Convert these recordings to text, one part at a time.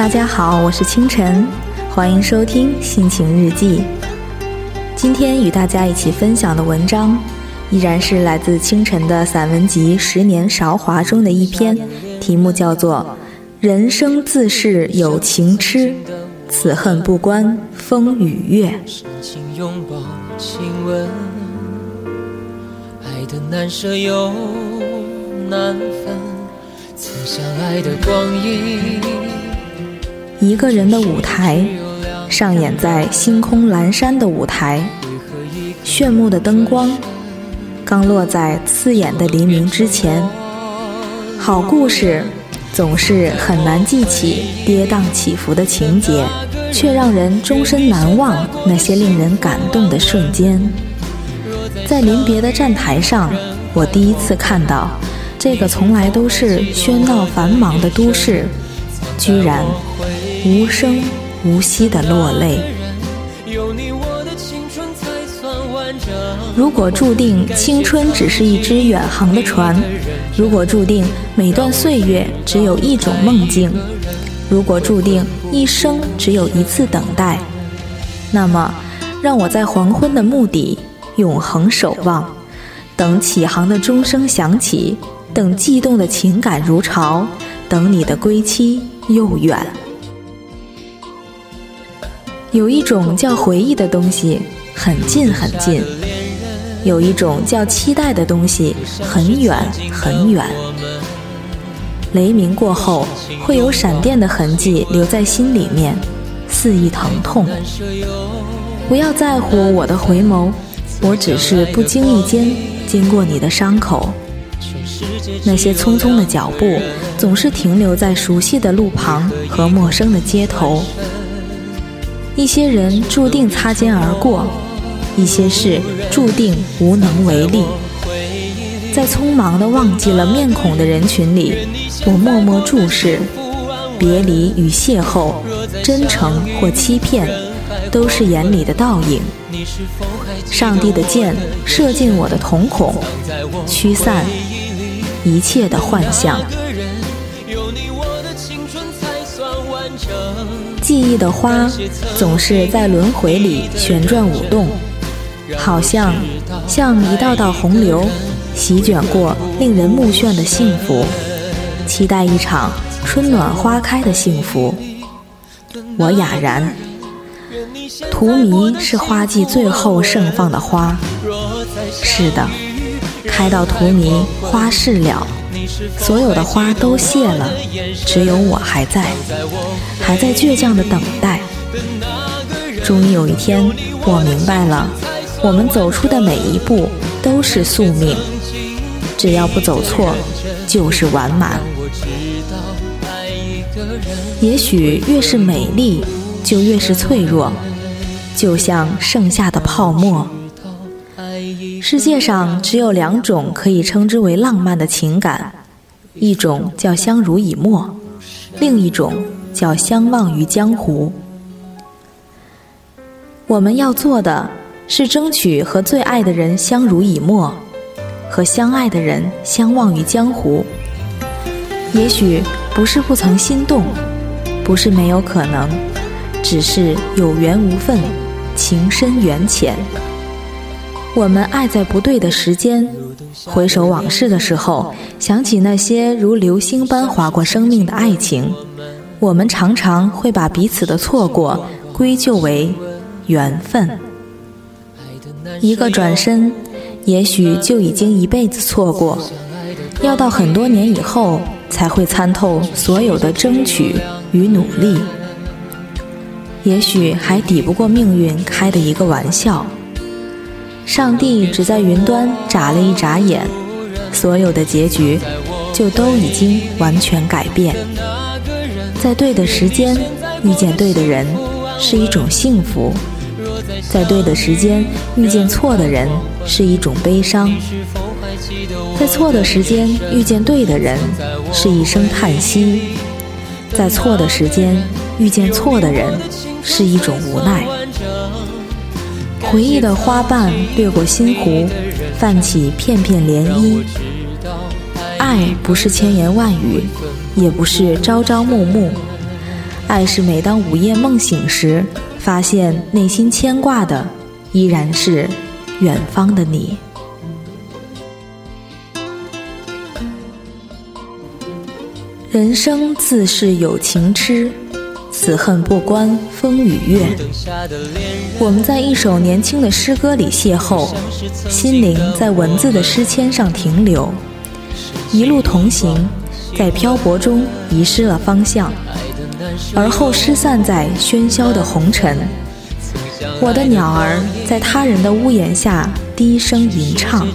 大家好，我是清晨，欢迎收听心情日记。今天与大家一起分享的文章，依然是来自清晨的散文集《十年韶华》中的一篇，题目叫做《人生自是有情痴，此恨不关风与月》。爱的难舍又难分，曾相爱的光阴。一个人的舞台，上演在星空阑珊的舞台，炫目的灯光刚落在刺眼的黎明之前。好故事总是很难记起跌宕起伏的情节，却让人终身难忘那些令人感动的瞬间。在临别的站台上，我第一次看到这个从来都是喧闹繁忙的都市，居然。无声无息的落泪。如果注定青春只是一只远航的船，如果注定每段岁月只有一种梦境，如果注定一生只有一次等待，那么，让我在黄昏的墓底永恒守望，等起航的钟声响起，等悸动的情感如潮，等你的归期又远。有一种叫回忆的东西，很近很近；有一种叫期待的东西，很远很远。雷鸣过后，会有闪电的痕迹留在心里面，肆意疼痛。不要在乎我的回眸，我只是不经意间经过你的伤口。那些匆匆的脚步，总是停留在熟悉的路旁和陌生的街头。一些人注定擦肩而过，一些事注定无能为力。在匆忙的忘记了面孔的人群里，我默默注视。别离与邂逅，真诚或欺骗，都是眼里的倒影。上帝的箭射进我的瞳孔，驱散一切的幻象。记忆的花总是在轮回里旋转舞动，好像像一道道洪流，席卷过令人目眩的幸福，期待一场春暖花开的幸福。我哑然。荼蘼是花季最后盛放的花，是的，开到荼蘼花事了。所有的花都谢了，只有我还在，还在倔强的等待。终于有一天，我明白了，我们走出的每一步都是宿命，只要不走错，就是完满。也许越是美丽，就越是脆弱，就像盛夏的泡沫。世界上只有两种可以称之为浪漫的情感，一种叫相濡以沫，另一种叫相忘于江湖。我们要做的是争取和最爱的人相濡以沫，和相爱的人相忘于江湖。也许不是不曾心动，不是没有可能，只是有缘无分，情深缘浅。我们爱在不对的时间，回首往事的时候，想起那些如流星般划过生命的爱情，我们常常会把彼此的错过归咎为缘分。一个转身，也许就已经一辈子错过，要到很多年以后才会参透所有的争取与努力，也许还抵不过命运开的一个玩笑。上帝只在云端眨了一眨眼，所有的结局就都已经完全改变。在对的时间遇见对的人是一种幸福，在对的时间遇见错的人是一种悲伤，在错的时间遇见对的人是一声叹息，在错的时间遇见错的人是一种无奈。回忆的花瓣掠过心湖，泛起片片涟漪。爱不是千言万语，也不是朝朝暮暮，爱是每当午夜梦醒时，发现内心牵挂的依然是远方的你。人生自是有情痴，此恨不关风与月。我们在一首年轻的诗歌里邂逅，心灵在文字的诗签上停留，一路同行，在漂泊中遗失了方向，而后失散在喧嚣的红尘。我的鸟儿在他人的屋檐下低声吟唱。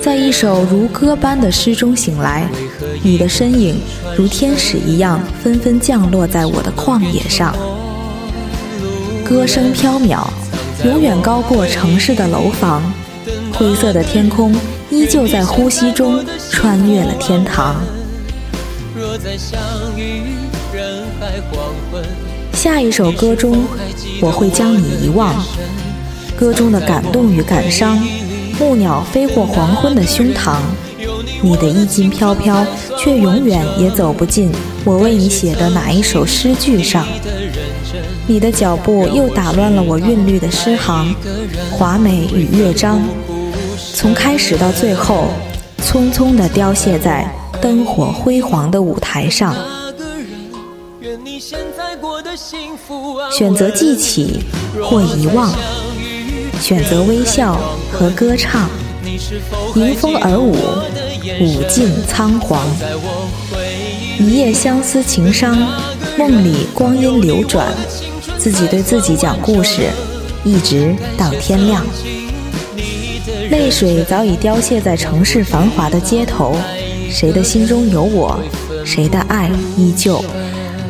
在一首如歌般的诗中醒来，你的身影如天使一样纷纷降落在我的旷野上。歌声飘渺，永远高过城市的楼房。灰色的天空依旧在呼吸中穿越了天堂。下一首歌中，我会将你遗忘。歌中的感动与感伤。木鸟飞过黄昏的胸膛，你的衣襟飘飘，却永远也走不进我为你写的哪一首诗句上。你的脚步又打乱了我韵律的诗行，华美与乐章，从开始到最后，匆匆地凋谢在灯火辉煌的舞台上。选择记起或遗忘。选择微笑和歌唱，迎风而舞，舞尽仓皇。一夜相思情伤，梦里光阴流转，自己对自己讲故事，一直到天亮。泪水早已凋谢在城市繁华的街头，谁的心中有我，谁的爱依旧，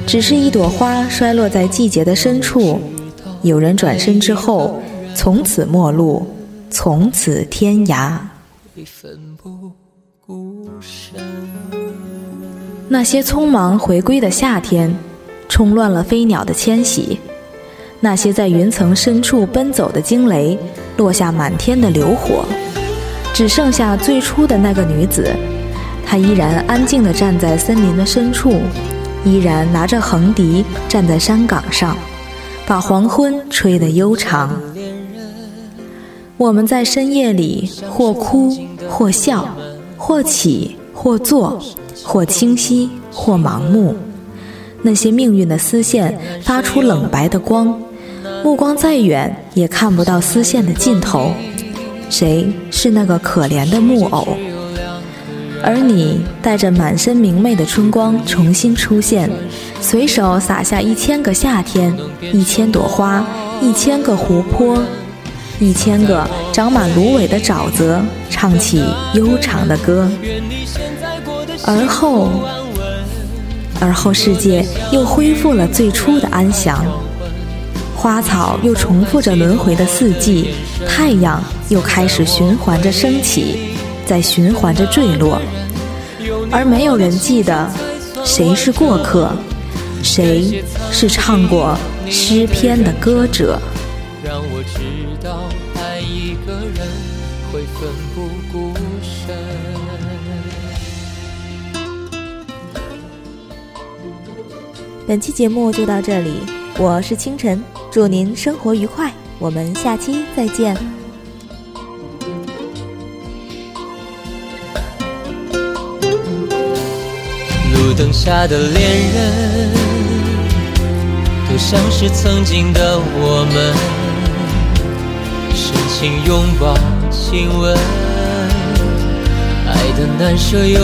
只是一朵花衰落在季节的深处。有人转身之后。从此陌路，从此天涯。那些匆忙回归的夏天，冲乱了飞鸟的迁徙；那些在云层深处奔走的惊雷，落下满天的流火。只剩下最初的那个女子，她依然安静地站在森林的深处，依然拿着横笛站在山岗上，把黄昏吹得悠长。我们在深夜里，或哭，或笑，或起，或坐，或清晰，或盲目。那些命运的丝线发出冷白的光，目光再远也看不到丝线的尽头。谁是那个可怜的木偶？而你带着满身明媚的春光重新出现，随手撒下一千个夏天，一千朵花，一千个湖泊。一千个长满芦苇的沼泽，唱起悠长的歌。而后，而后世界又恢复了最初的安详，花草又重复着轮回的四季，太阳又开始循环着升起，在循环着坠落。而没有人记得，谁是过客，谁是唱过诗篇的歌者。让我知道爱一个人会奋不顾身。本期节目就到这里，我是清晨，祝您生活愉快，我们下期再见。路灯下的恋人，都像是曾经的我们。深情拥抱，亲吻，爱的难舍又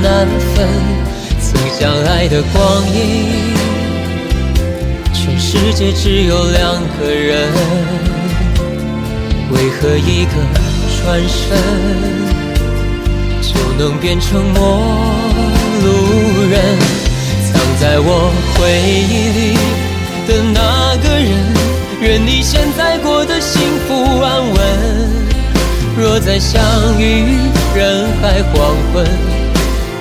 难分。相爱的光阴，全世界只有两个人，为何一个转身就能变成陌路人？藏在我回忆里的那个人。愿你现在过得幸福安稳。若再相遇人海黄昏，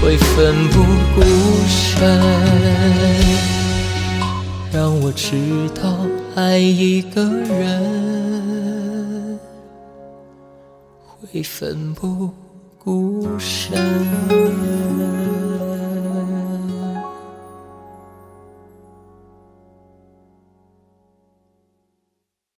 会奋不顾身让我知道爱一个人会奋不顾身